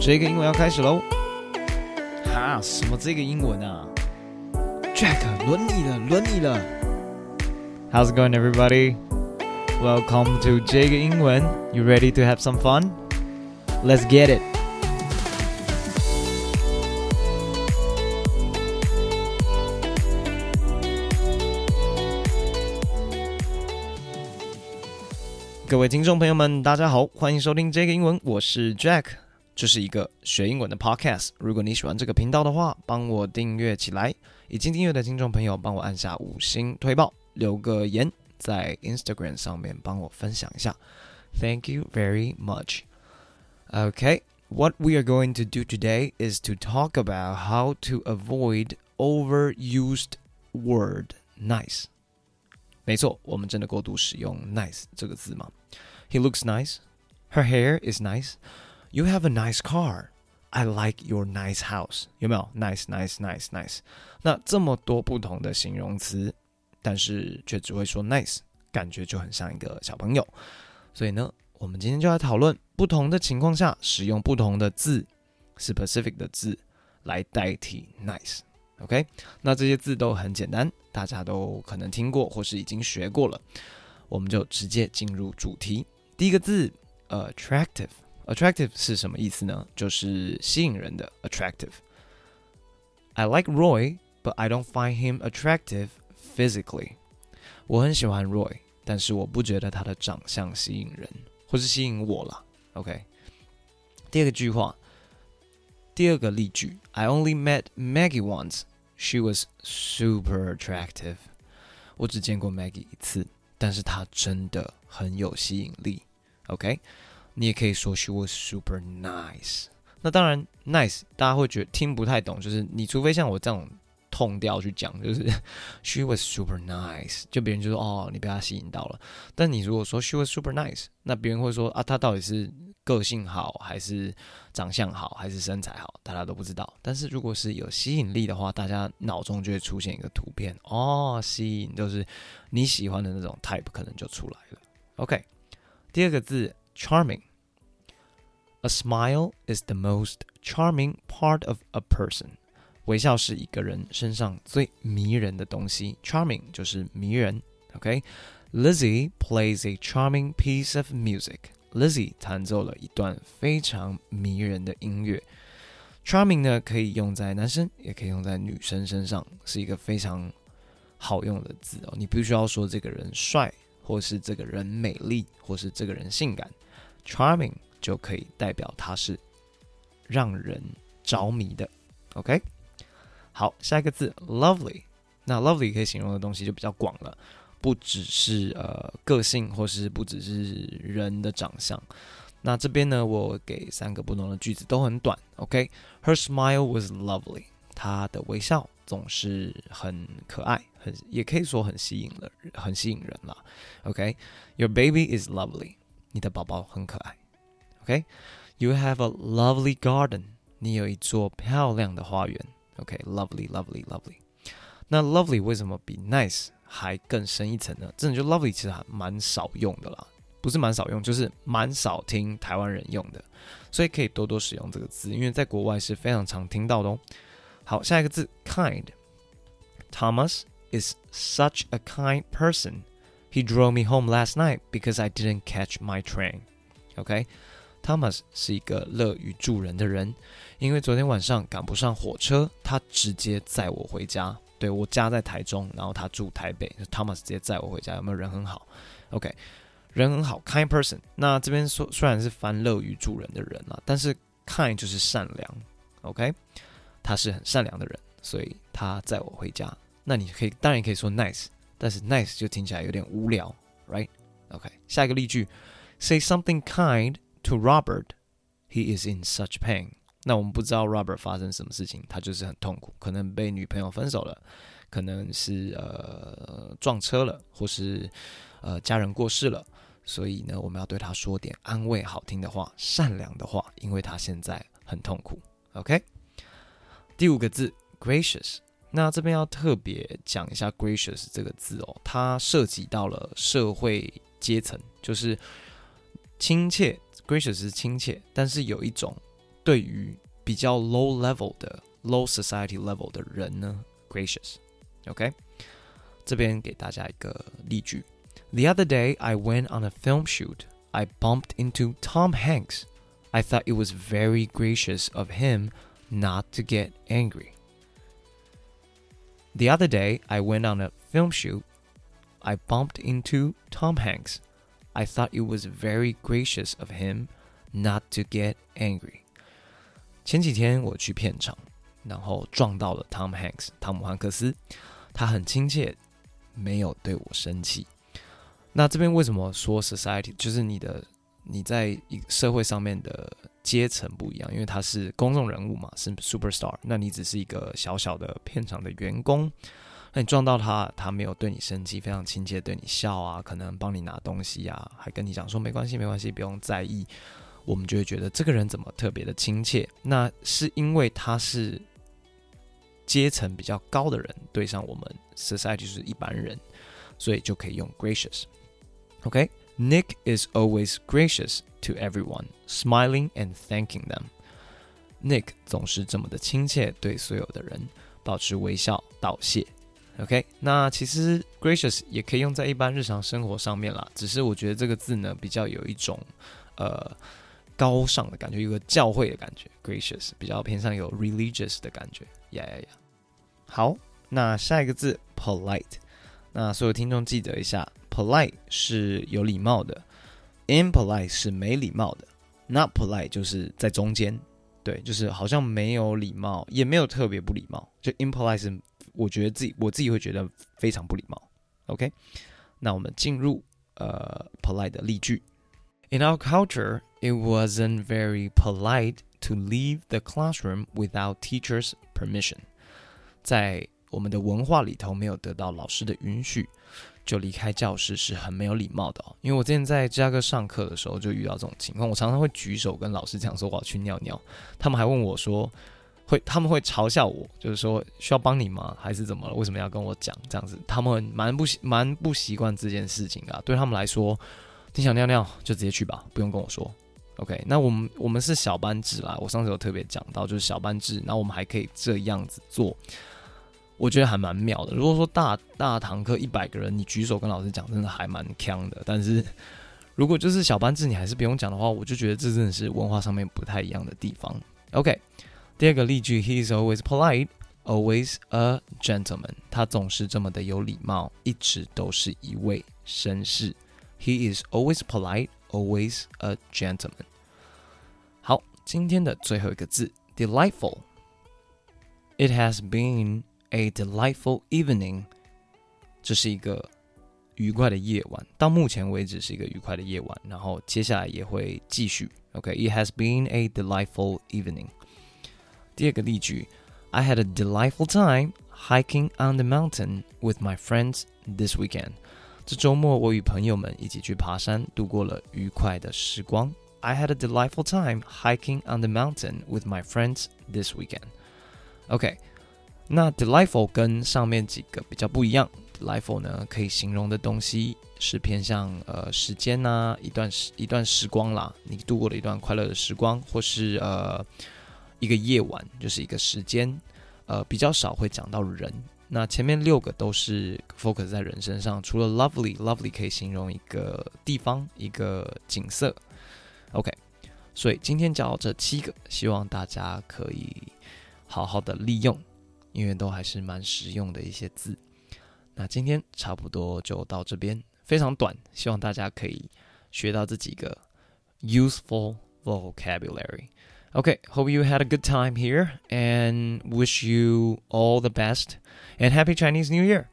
这个英文要开始喽！哈，什么这个英文啊？Jack，轮你了，轮你了。How's it going, everybody? Welcome to 这个英文。You ready to have some fun? Let's get it. 各位听众朋友们，大家好，欢迎收听这个英文，我是 Jack。 这是一个学英文的 podcast。如果你喜欢这个频道的话，帮我订阅起来。已经订阅的听众朋友，帮我按下五星推爆，留个言，在 Instagram 上面帮我分享一下。Thank you very much. Okay, what we are going to do today is to talk about how to avoid overused word nice. 没错，我们真的过度使用 nice 这个字吗？He looks nice. Her hair is nice. You have a nice car. I like your nice house. 有没有？Nice, nice, nice, nice. 那这么多不同的形容词，但是却只会说 nice，感觉就很像一个小朋友。所以呢，我们今天就来讨论不同的情况下使用不同的字，specific 的字来代替 nice。OK，那这些字都很简单，大家都可能听过或是已经学过了。我们就直接进入主题。第一个字，attractive。Attractive 是什么意思呢？就是吸引人的 attractive。I like Roy, but I don't find him attractive physically。我很喜欢 Roy，但是我不觉得他的长相吸引人，或是吸引我了。OK。第二个句话，第二个例句，I only met Maggie once. She was super attractive。我只见过 Maggie 一次，但是她真的很有吸引力。OK。 你也可以说 she was super nice。那当然，nice 大家会觉得听不太懂，就是你除非像我这种痛调去讲，就是 she was super nice，就别人就说哦，你被她吸引到了。但你如果说 she was super nice，那别人会说啊，她到底是个性好，还是长相好，还是身材好，大家都不知道。但是如果是有吸引力的话，大家脑中就会出现一个图片哦，吸引就是你喜欢的那种 type，可能就出来了。OK，第二个字 charming。A smile is the most charming part of a person。微笑是一个人身上最迷人的东西。Charming 就是迷人。OK，Lizzie plays a charming piece of music。Lizzie 弹奏了一段非常迷人的音乐。Charming 呢，可以用在男生，也可以用在女生身上，是一个非常好用的字哦。你不需要说这个人帅，或是这个人美丽，或是这个人性感。Charming。就可以代表它是让人着迷的，OK？好，下一个字 lovely。那 lovely 可以形容的东西就比较广了，不只是呃个性，或是不只是人的长相。那这边呢，我给三个不同的句子，都很短，OK？Her smile was lovely。她的微笑总是很可爱，很也可以说很吸引了，很吸引人了，OK？Your baby is lovely。你的宝宝很可爱。OK，you have a lovely garden。你有一座漂亮的花园。OK，lovely，lovely，lovely。那 lovely 为什么比 nice 还更深一层呢？真的就 lovely 其实还蛮少用的啦，不是蛮少用，就是蛮少听台湾人用的，所以可以多多使用这个字，因为在国外是非常常听到的哦。好，下一个字 kind。Thomas is such a kind person. He drove me home last night because I didn't catch my train. OK。 Thomas 是一个乐于助人的人，因为昨天晚上赶不上火车，他直接载我回家。对，我家在台中，然后他住台北，Thomas 直接载我回家。有没有人很好？OK，人很好，kind person。那这边说虽然是翻乐于助人的人啊，但是 kind 就是善良。OK，他是很善良的人，所以他载我回家。那你可以当然可以说 nice，但是 nice 就听起来有点无聊，right？OK，下一个例句，say something kind。To Robert, he is in such pain. 那我们不知道 Robert 发生什么事情，他就是很痛苦，可能被女朋友分手了，可能是呃撞车了，或是呃家人过世了。所以呢，我们要对他说点安慰、好听的话、善良的话，因为他现在很痛苦。OK，第五个字 gracious。那这边要特别讲一下 gracious 这个字哦，它涉及到了社会阶层，就是亲切。Gracious 是亲切，但是有一种 对于比较 low level 的 low society level 的人呢，gracious。OK，这边给大家一个例句：The other day I went on a film shoot. I bumped into Tom Hanks. I thought it was very gracious of him not to get angry. The other day I went on a film shoot. I bumped into Tom Hanks. I thought it was very gracious of him not to get angry. 前几天我去片场，然后撞到了 Tom Hanks，汤姆汉克斯。他很亲切，没有对我生气。那这边为什么说 society 就是你的你在社会上面的阶层不一样？因为他是公众人物嘛，是 superstar。那你只是一个小小的片场的员工。那你撞到他，他没有对你生气，非常亲切对你笑啊，可能帮你拿东西啊，还跟你讲说没关系，没关系，不用在意。我们就会觉得这个人怎么特别的亲切？那是因为他是阶层比较高的人，对上我们 society 就是一般人，所以就可以用 gracious。OK，Nick is always gracious to everyone, smiling and thanking them. Nick 总是这么的亲切，对所有的人保持微笑道谢。OK，那其实 gracious 也可以用在一般日常生活上面啦。只是我觉得这个字呢，比较有一种呃高尚的感觉，有个教会的感觉。gracious 比较偏向有 religious 的感觉。呀呀呀！好，那下一个字 polite。那所有听众记得一下，polite 是有礼貌的，impolite 是没礼貌的，not polite 就是在中间。对，就是好像没有礼貌，也没有特别不礼貌，就 impolite 是。我觉得自己，我自己会觉得非常不礼貌。OK，那我们进入呃 polite 的例句。In our culture, it wasn't very polite to leave the classroom without teachers' permission。在我们的文化里头，没有得到老师的允许就离开教室是很没有礼貌的哦。因为我之前在芝加哥上课的时候就遇到这种情况，我常常会举手跟老师讲说我要去尿尿，他们还问我说。会，他们会嘲笑我，就是说需要帮你吗？还是怎么了？为什么要跟我讲这样子？他们蛮不习蛮不习惯这件事情啊。对他们来说，你想尿尿就直接去吧，不用跟我说。OK，那我们我们是小班制啦。我上次有特别讲到，就是小班制，然后我们还可以这样子做，我觉得还蛮妙的。如果说大大堂课一百个人，你举手跟老师讲，真的还蛮锵的。但是如果就是小班制，你还是不用讲的话，我就觉得这真的是文化上面不太一样的地方。OK。第二个例句，He is always polite, always a gentleman。他总是这么的有礼貌，一直都是一位绅士。He is always polite, always a gentleman。好，今天的最后一个字，delightful。It has been a delightful evening。这是一个愉快的夜晚，到目前为止是一个愉快的夜晚，然后接下来也会继续。OK，It has been a delightful evening。 第二个例句，I had a delightful time hiking on the mountain with my friends this weekend。这周末我与朋友们一起去爬山，度过了愉快的时光。I had a delightful time hiking on the mountain with my friends this weekend。OK，那 delightful 跟上面几个比较不一样。delightful 呢，可以形容的东西是偏向呃时间呐、啊，一段时一段时光啦，你度过了一段快乐的时光，或是呃。 一个夜晚就是一个时间，呃，比较少会讲到人。那前面六个都是 focus 在人身上，除了 lovely，lovely 可以形容一个地方、一个景色。OK，所以今天讲到这七个，希望大家可以好好的利用，因为都还是蛮实用的一些字。那今天差不多就到这边，非常短，希望大家可以学到这几个 useful vocabulary。Okay, hope you had a good time here and wish you all the best and happy Chinese New Year.